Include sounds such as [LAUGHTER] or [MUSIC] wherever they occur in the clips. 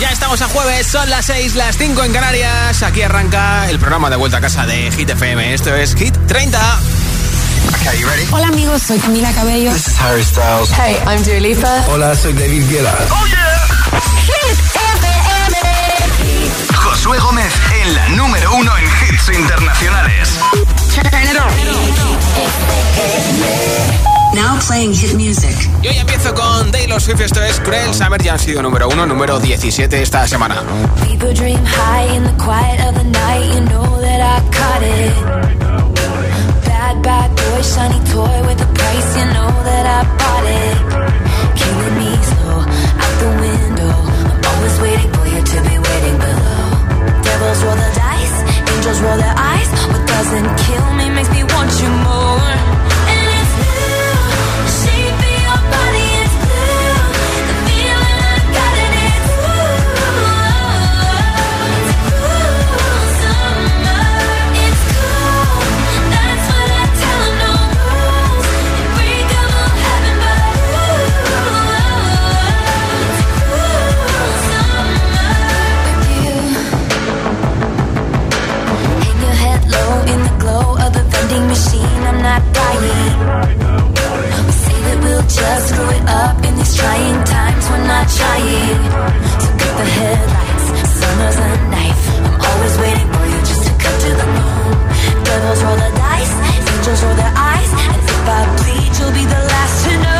Ya estamos a jueves, son las 6, las 5 en Canarias. Aquí arranca el programa de vuelta a casa de Hit FM. Esto es Hit 30. Okay, you ready? Hola amigos, soy Camila Cabello. This is Harry Styles. Hey, I'm Dua Lipa. Hola, soy David Guetta. Oh yeah. Hit FM. Josué Gómez en la número uno en hits internacionales. Now playing hit music. Y hoy empiezo con Taylor Swift, esto es Cruel Summer, ya han sido número uno, número 17 esta semana. People dream high in the quiet of the night, you know that I caught it. Bad, bad boy, shiny toy with a price, you know that I bought it. Killing me slow, out the window. I'm always waiting for you to be waiting below. Devils roll the dice, angels roll their eyes. What doesn't kill me makes me want you more. Not buying. We say that we'll just screw it up in these trying times. We're not trying. So cut the headlights. Summer's a knife. I'm always waiting for you just to cut to the bone. Devils roll the dice. Angels roll their eyes. And if I bleed, you'll be the last to know.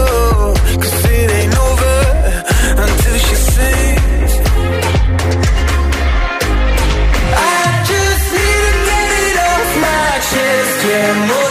Chest. More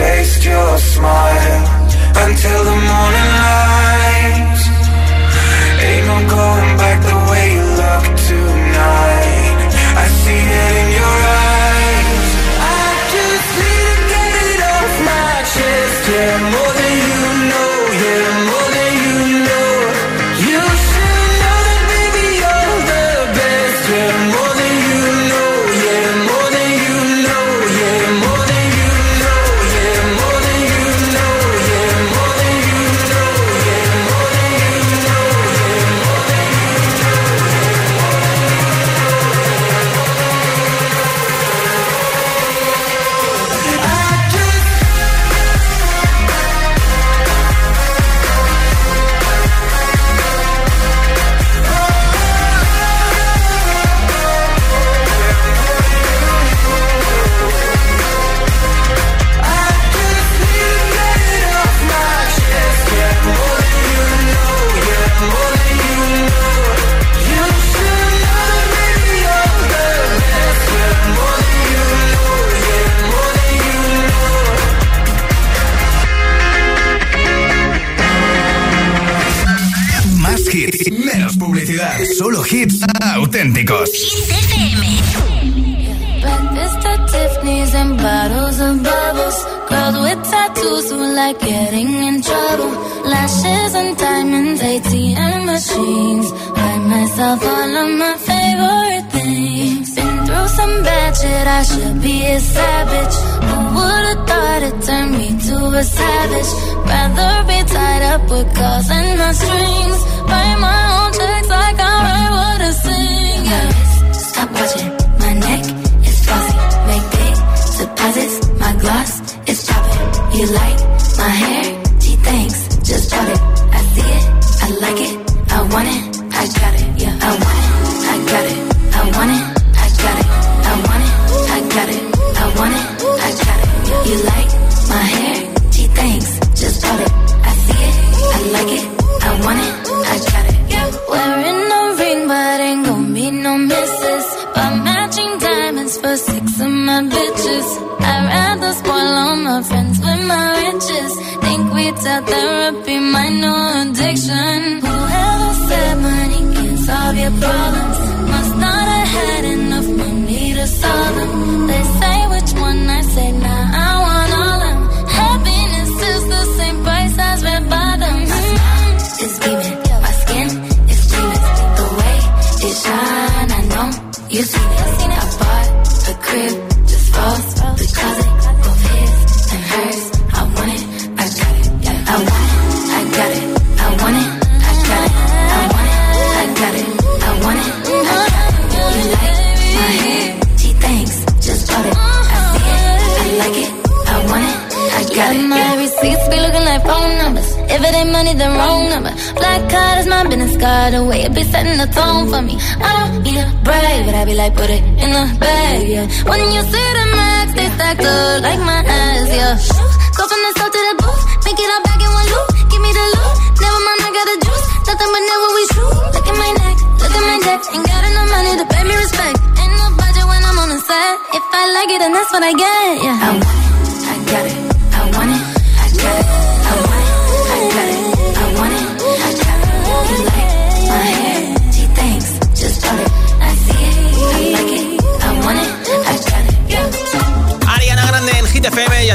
taste your smile until the morning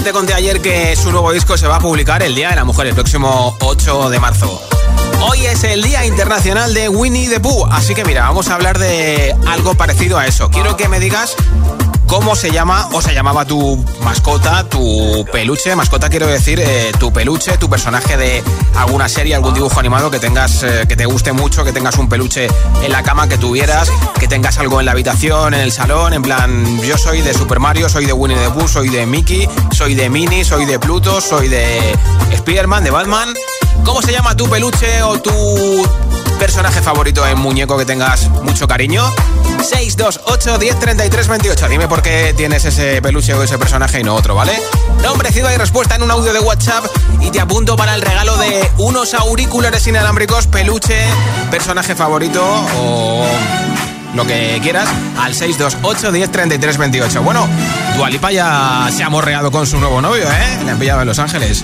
te conté ayer que su nuevo disco se va a publicar el Día de la Mujer, el próximo 8 de marzo. Hoy es el Día Internacional de Winnie the Pooh, así que mira, vamos a hablar de algo parecido a eso. Quiero que me digas cómo se llama o se llamaba tu mascota, tu peluche. Mascota quiero decir eh, tu peluche, tu personaje de alguna serie, algún dibujo animado que tengas, eh, que te guste mucho, que tengas un peluche en la cama que tuvieras, que tengas algo en la habitación, en el salón, en plan, yo soy de Super Mario, soy de Winnie the Pooh, soy de Mickey, soy de Minnie, soy de Pluto, soy de Spider-Man, de Batman. ¿Cómo se llama tu peluche o tu personaje favorito en muñeco que tengas mucho cariño? 628 10 33 28. Dime por qué tienes ese peluche o ese personaje y no otro, ¿vale? Nombre, ciudad y respuesta en un audio de WhatsApp y te apunto para el regalo de unos auriculares inalámbricos, peluche, personaje favorito o lo que quieras al 628 10 33 28. Bueno, Dualipa ya se ha morreado con su nuevo novio, ¿eh? Le han pillado en Los Ángeles.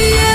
yeah.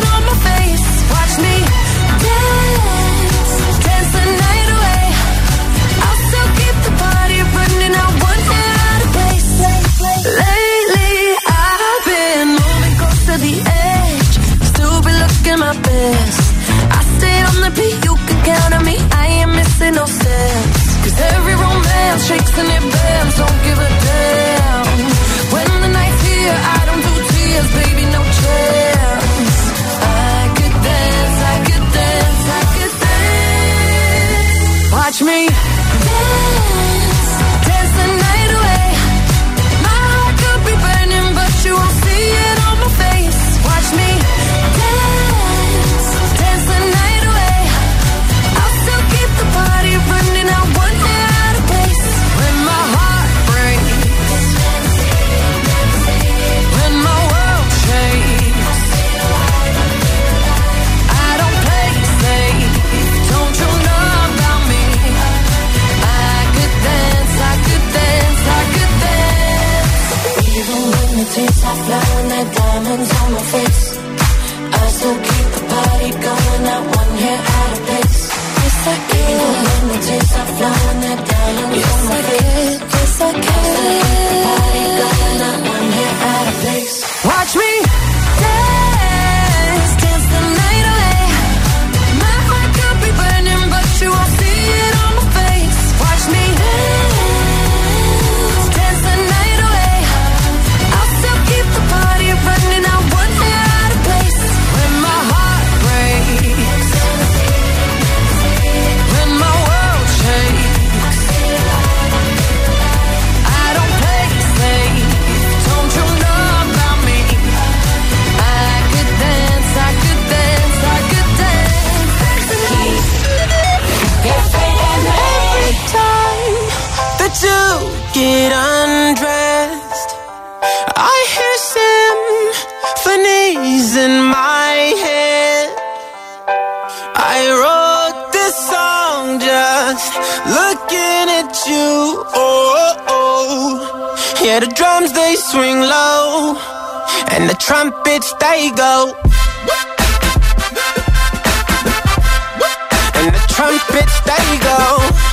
Yeah, the drums they swing low, and the trumpets they go. And the trumpets they go.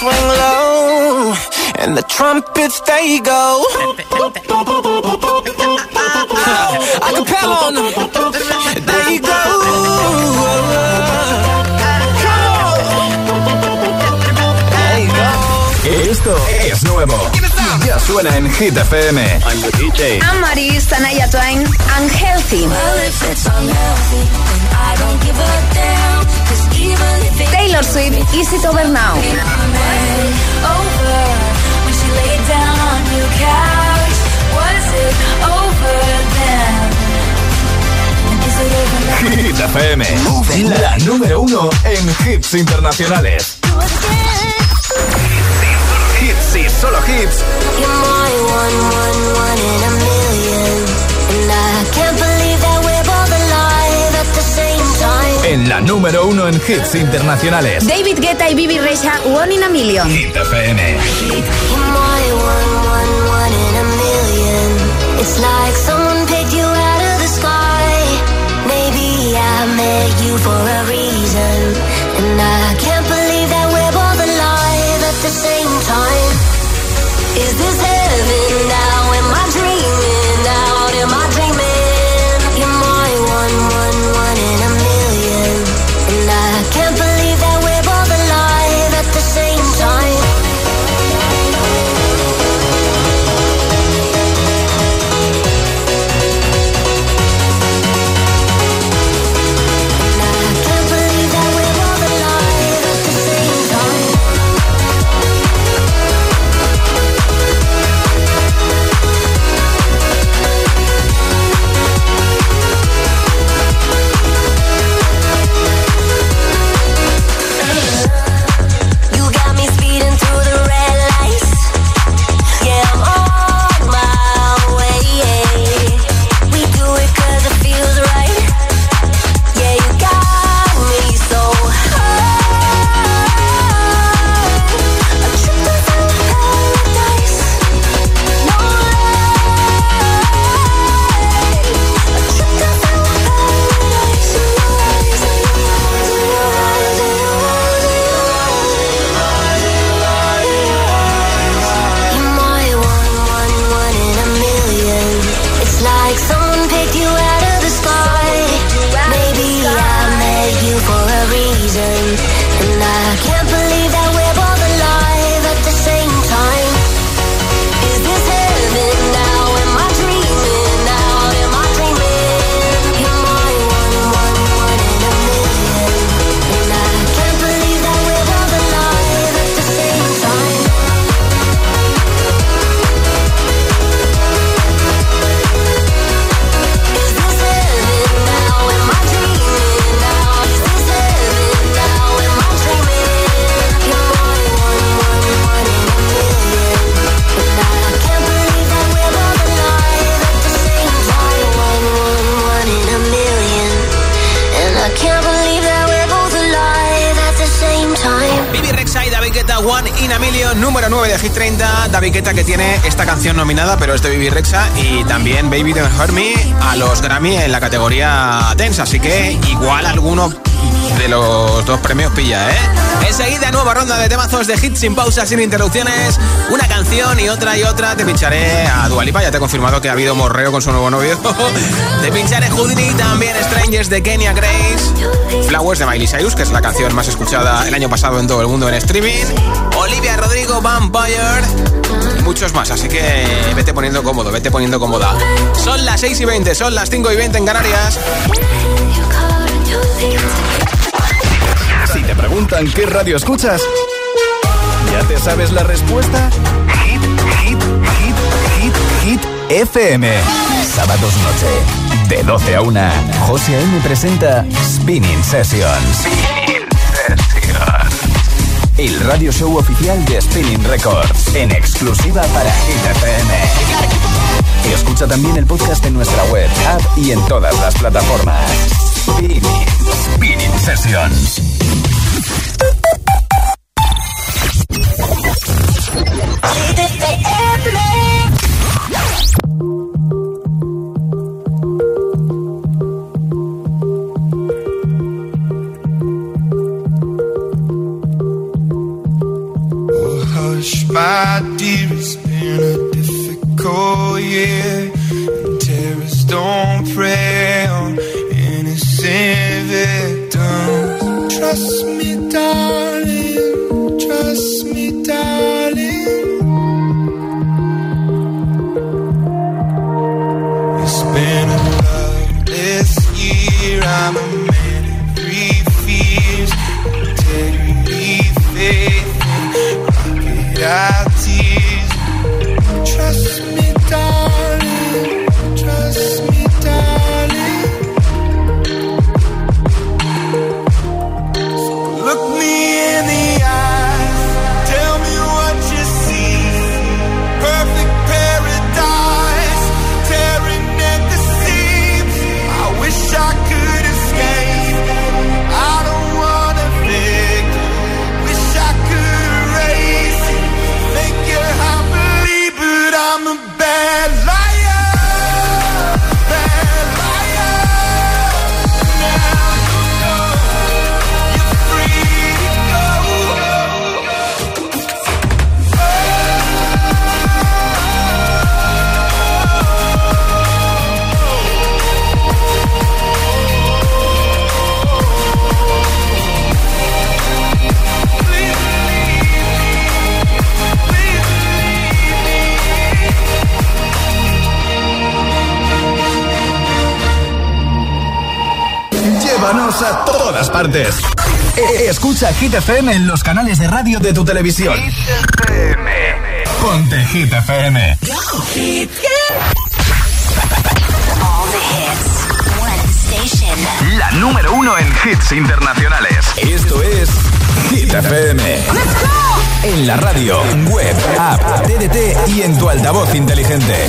swing low, and the trumpets they go. I can on them. There you go. There you go. Esto es nuevo. Ya suena en Hit FM. I'm the DJ. Anne-Marie, Sanaya Twain, Unhealthy. Well, if it's unhealthy, then I don't give a damn. Taylor Swift, Easy It Over Now. Hit FM, la número uno en hits internacionales. Hits y solo hits. en la número uno en hits internacionales. David Guetta y Bibi Rexa, One in a Million. Hit FM. It's like someone picked you out of the sky. Maybe I made you for a reason. And I de Bibi Rexa y también Baby Don't Hurt Me a los Grammy en la categoría Dance, así que igual alguno de los dos premios pilla, ¿eh? Enseguida, nueva ronda de temazos de hits sin pausas, sin interrupciones. Una canción y otra y otra. Te pincharé a Dualipa, ya te he confirmado que ha habido morreo con su nuevo novio. [LAUGHS] te pincharé Houdini, también Strangers de Kenya Grace. Flowers de Miley Cyrus, que es la canción más escuchada el año pasado en todo el mundo en streaming. Olivia Rodrigo, Vampire. Muchos más, así que vete poniendo cómodo, vete poniendo cómoda. Son las 6 y 20, son las 5 y 20 en Canarias. Si te preguntan qué radio escuchas, ¿ya te sabes la respuesta? Hit, hit, hit, hit, hit, FM. Sábados noche, de 12 a 1, José A.M. presenta Spinning Sessions. Spinning Sessions. El radio show oficial de Spinning Records, en exclusiva para Hit. Escucha también el podcast en nuestra web, app y en todas las plataformas. Spinning, Spinning Sessions. Difficult todas partes. E- Escucha Hit FM en los canales de radio de tu televisión. Ponte Hit FM. All the hits. One station. La número uno en hits internacionales. Esto es Hit FM. En la radio, web, app, TDT y en tu altavoz inteligente.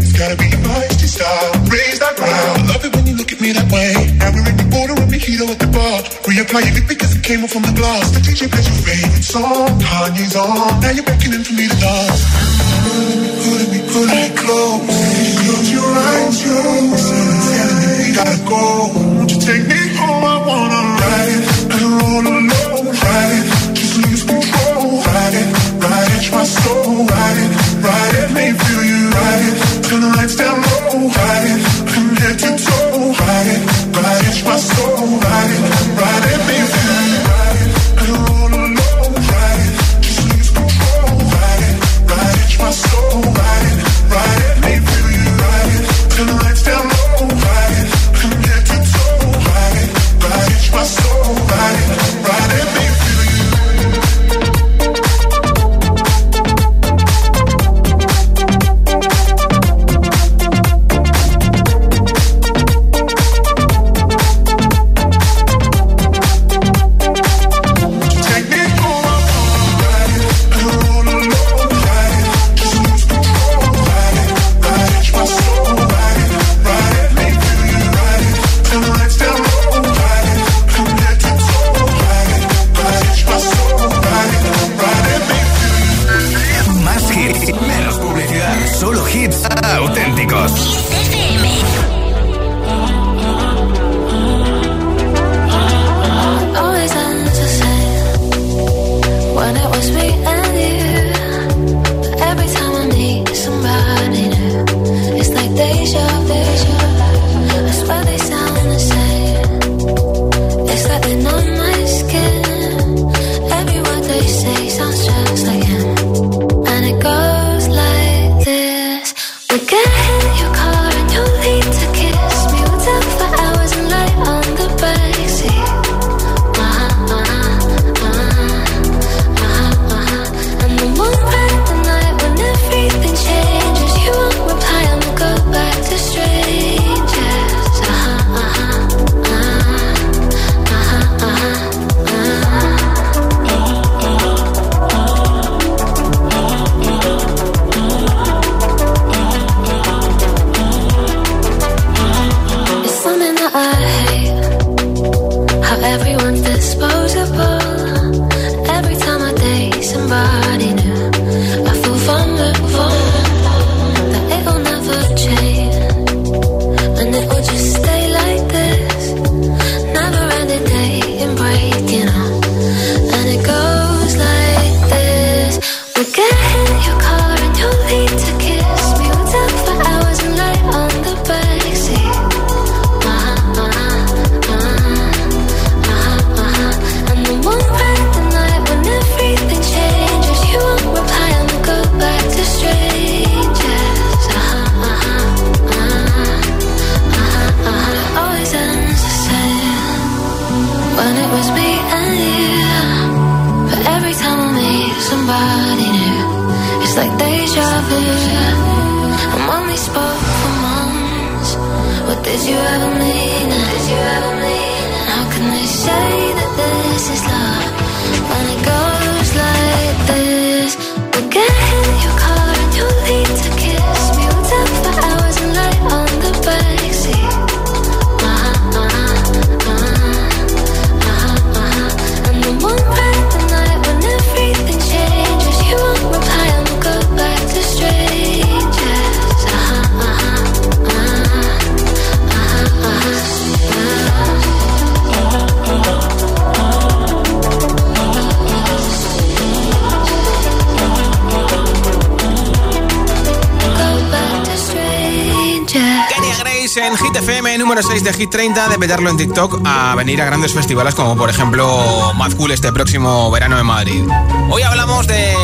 It's gotta be your feisty style. Raise that crowd. I love it when you look at me that way. Now we're in the border of Mojito at the bar. Reapply your because it came off from the glass. The DJ plays your favorite song. Kanye's on. Now you're beckoning for me to dance. Put me, put me close. Close your eyes, your eyes. We gotta go. Won't you take me home? I wanna ride. I don't wanna know. Ride. touch my soul, ride it, ride feel you ride it. Turn the lights down low, ride it, head to toe, ride it, ride it, my soul, ride it, ride it, you ride it. I don't just lose control, ride it, my soul, ride. Número 6 de Hit 30, de petarlo en TikTok a venir a grandes festivales como por ejemplo Mad Cool este próximo verano en Madrid. Hoy hablamos de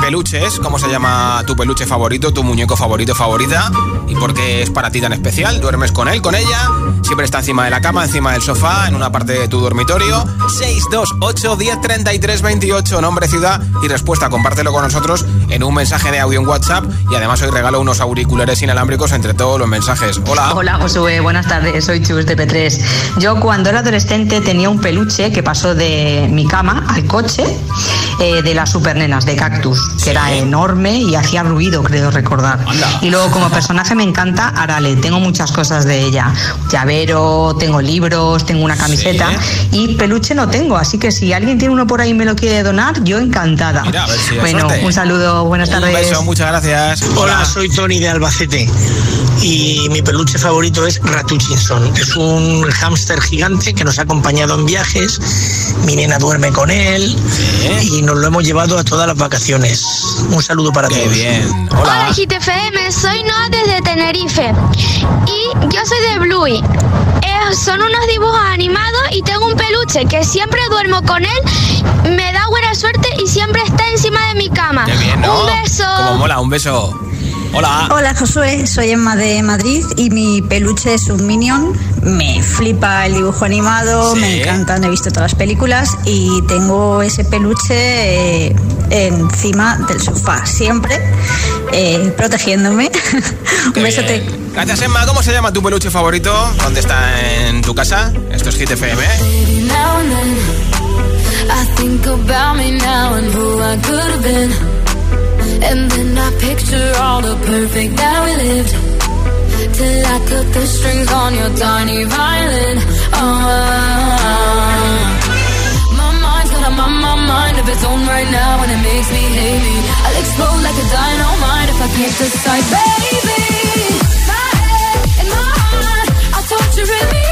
peluches, cómo se llama tu peluche favorito, tu muñeco favorito favorita y por qué es para ti tan especial. Duermes con él, con ella, siempre está encima de la cama, encima del sofá, en una parte de tu dormitorio. 628 10 33 28, nombre, ciudad y respuesta. Compártelo con nosotros en un mensaje de audio en WhatsApp y además hoy regalo unos auriculares inalámbricos entre todos los mensajes. Hola. Hola Josué, buenas tardes, soy Chus de P3. Yo cuando era adolescente tenía un peluche que pasó de mi cama al coche eh, de las supernenas de Cactus, que era enorme y hacía ruido, creo recordar. Anda. Y luego como personaje me encanta Arale, tengo muchas cosas de ella. Llavero, tengo libros, tengo una camiseta y peluche no tengo, así que si alguien tiene uno por ahí y me lo quiere donar, yo encantada. Mira, a ver si hay bueno, suerte. un saludo, buenas Un tardes. beso, muchas gracias. Hola, soy Tony de Albacete y mi peluche favorito es Es un hámster gigante que nos ha acompañado en viajes. Mi nena duerme con él y nos lo hemos llevado a todas las vacaciones. Un saludo para Qué todos. bien. Hola Hola. GTFM, soy Noah desde Tenerife y yo soy de Bluey. Eh, son unos dibujos animados y tengo un peluche que siempre duermo con él, me da buena suerte y siempre está encima de mi cama. Qué bien, ¿no? Un beso. Como mola, un beso. Hola. Hola Josué, soy Emma de Madrid y mi peluche es un Minion. Me flipa el dibujo animado, Sí. me encantan, he visto todas las películas y tengo ese peluche eh, encima del sofá, siempre eh, protegiéndome. [LAUGHS] Un besote. Gracias, Emma. ¿Cómo se llama tu peluche favorito? ¿Dónde está en tu casa? Esto es Hit FM. Baby, now and then I picture all the perfect that we lived. Till I cut the strings on your tiny violin. Oh, my mind's got a my, my mind of its own right now, and it makes me hate. I'll explode like a dynamite if I can't decide, baby. My head and my heart are torturing me.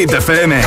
Hit FM.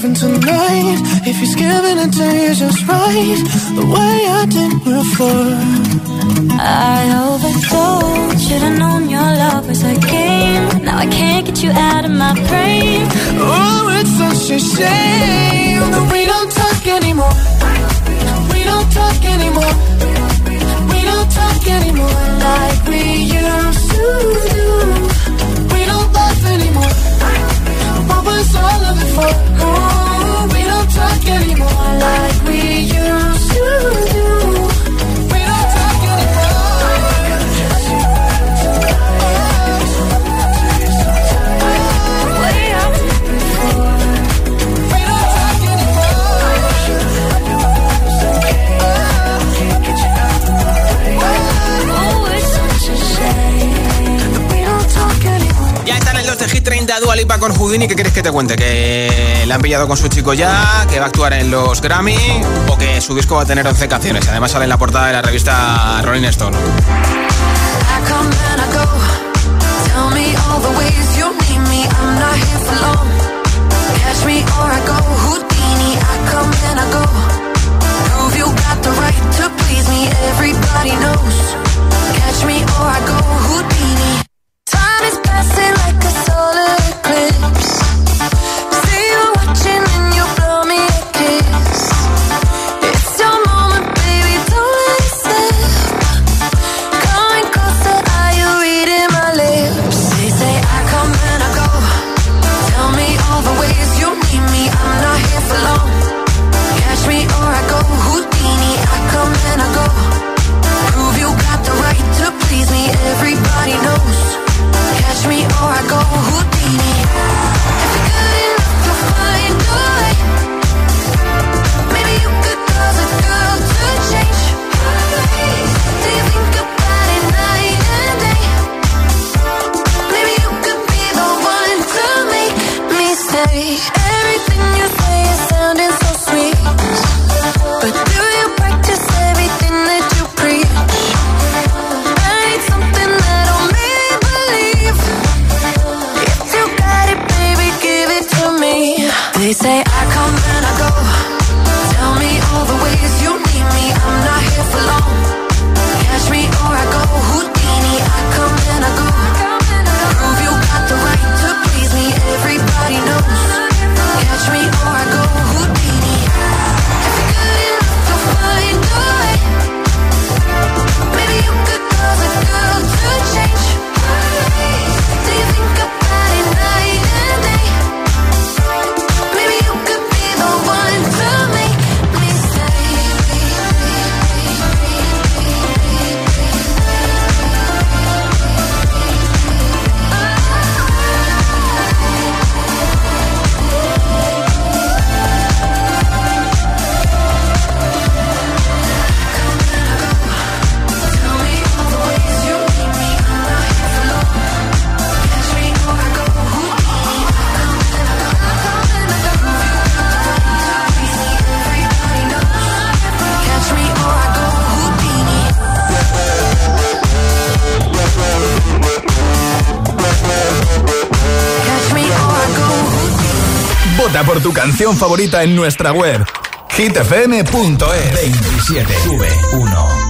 living tonight. If you're giving it to you just right, the way I did before. I overdosed. Should've known your love was a game. Now I can't get you out of my brain. Oh, it's such a shame that we don't talk anymore. We don't talk anymore. We don't talk anymore like we used to do. We don't laugh anymore. What was all of it for? trust you anymore. Like 30, Dua Lipa con Houdini. ¿Qué quieres que te cuente? ¿Que la han pillado con su chico ya? ¿Que va a actuar en los Grammy? ¿O que su disco va a tener 11 canciones? Además sale en la portada de la revista Rolling Stone. Catch me or I go. Por tu canción favorita en nuestra web hitfm.es 27 V 1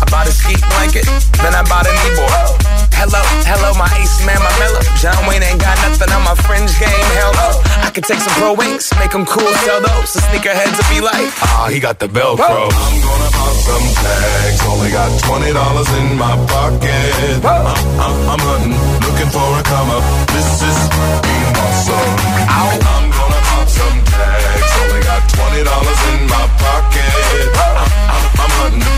I bought a ski blanket. Then I bought a kneeboard. Hello, hello, my ace man, my mellow. John Wayne ain't got nothing on my fringe game. Hell no. I could take some pro wings, make them cool, sell those. The sneakerheads will be like, ah, he got the Velcro. I'm gonna pop some tags. Only got twenty dollars in my pocket. I'm, I'm, I'm hunting, looking for a come up. This is being awesome. I'm gonna pop some tags. Only got twenty dollars in my pocket. I'm, I'm, I'm hunting,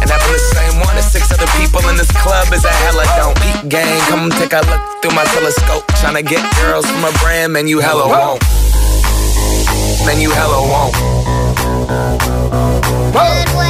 And having the same one as six other people in this club is a hella don't. Peak gang, come take a look through my telescope. Tryna get girls from a brand, man, you hella won't. Man, you hella won't. I'm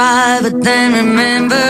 But then remember